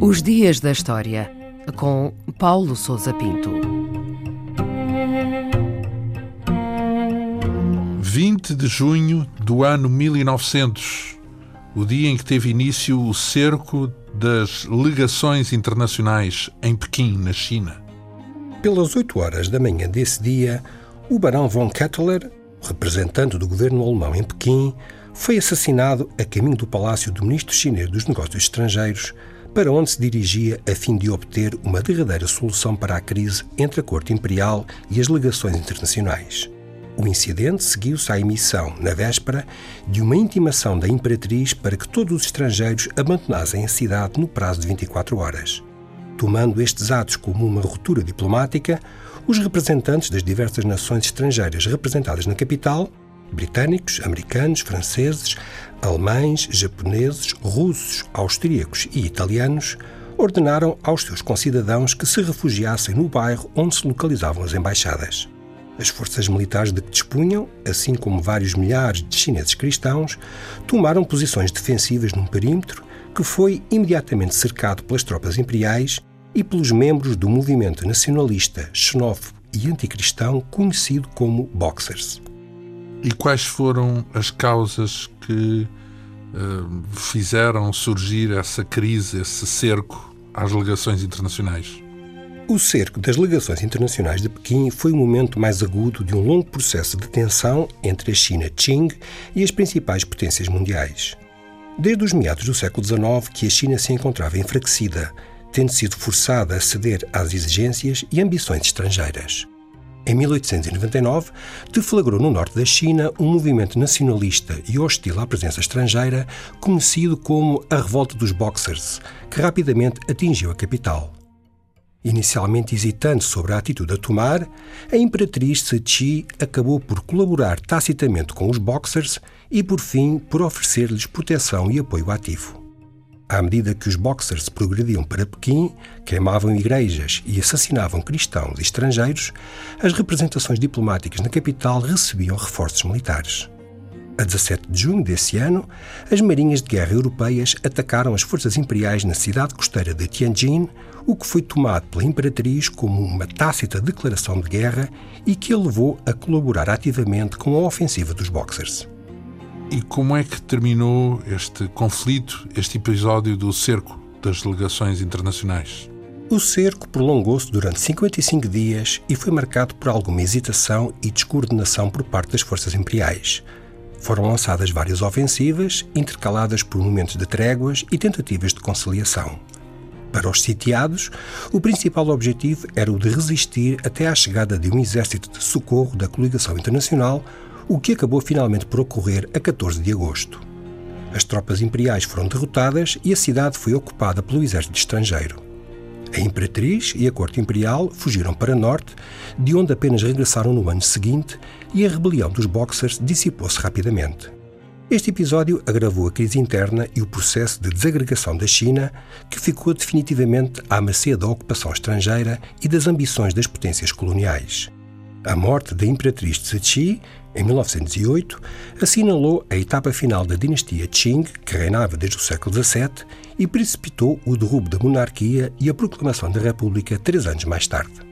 Os Dias da História, com Paulo Souza Pinto. 20 de junho do ano 1900, o dia em que teve início o cerco das legações internacionais em Pequim, na China. Pelas 8 horas da manhã desse dia, o barão von Kettler, representante do governo alemão em Pequim, foi assassinado a caminho do palácio do ministro chinês dos Negócios Estrangeiros, para onde se dirigia a fim de obter uma derradeira solução para a crise entre a corte imperial e as legações internacionais. O incidente seguiu-se à emissão, na véspera, de uma intimação da imperatriz para que todos os estrangeiros abandonassem a cidade no prazo de 24 horas. Tomando estes atos como uma ruptura diplomática, os representantes das diversas nações estrangeiras representadas na capital britânicos, americanos, franceses, alemães, japoneses, russos, austríacos e italianos ordenaram aos seus concidadãos que se refugiassem no bairro onde se localizavam as embaixadas. As forças militares de que dispunham, assim como vários milhares de chineses cristãos, tomaram posições defensivas num perímetro que foi imediatamente cercado pelas tropas imperiais e pelos membros do movimento nacionalista, xenófobo e anticristão conhecido como Boxers. E quais foram as causas que uh, fizeram surgir essa crise, esse cerco às legações internacionais? O cerco das legações internacionais de Pequim foi o momento mais agudo de um longo processo de tensão entre a China Qing e as principais potências mundiais. Desde os meados do século XIX que a China se encontrava enfraquecida, tendo sido forçada a ceder às exigências e ambições estrangeiras. Em 1899, deflagrou no norte da China um movimento nacionalista e hostil à presença estrangeira, conhecido como a Revolta dos Boxers, que rapidamente atingiu a capital. Inicialmente hesitante sobre a atitude a tomar, a imperatriz Cixi acabou por colaborar tacitamente com os Boxers e, por fim, por oferecer-lhes proteção e apoio ativo. À medida que os boxers progrediam para Pequim, queimavam igrejas e assassinavam cristãos e estrangeiros, as representações diplomáticas na capital recebiam reforços militares. A 17 de junho desse ano, as marinhas de guerra europeias atacaram as forças imperiais na cidade costeira de Tianjin, o que foi tomado pela imperatriz como uma tácita declaração de guerra e que a levou a colaborar ativamente com a ofensiva dos Boxers. E como é que terminou este conflito, este episódio do cerco das delegações internacionais? O cerco prolongou-se durante 55 dias e foi marcado por alguma hesitação e descoordenação por parte das forças imperiais. Foram lançadas várias ofensivas, intercaladas por momentos de tréguas e tentativas de conciliação. Para os sitiados, o principal objetivo era o de resistir até à chegada de um exército de socorro da coligação internacional o que acabou finalmente por ocorrer a 14 de agosto. As tropas imperiais foram derrotadas e a cidade foi ocupada pelo exército estrangeiro. A imperatriz e a corte imperial fugiram para norte, de onde apenas regressaram no ano seguinte, e a rebelião dos Boxers dissipou-se rapidamente. Este episódio agravou a crise interna e o processo de desagregação da China, que ficou definitivamente à mercê da ocupação estrangeira e das ambições das potências coloniais. A morte da imperatriz Cixi em 1908, assinalou a etapa final da dinastia Qing, que reinava desde o século XVII, e precipitou o derrubo da monarquia e a proclamação da República três anos mais tarde.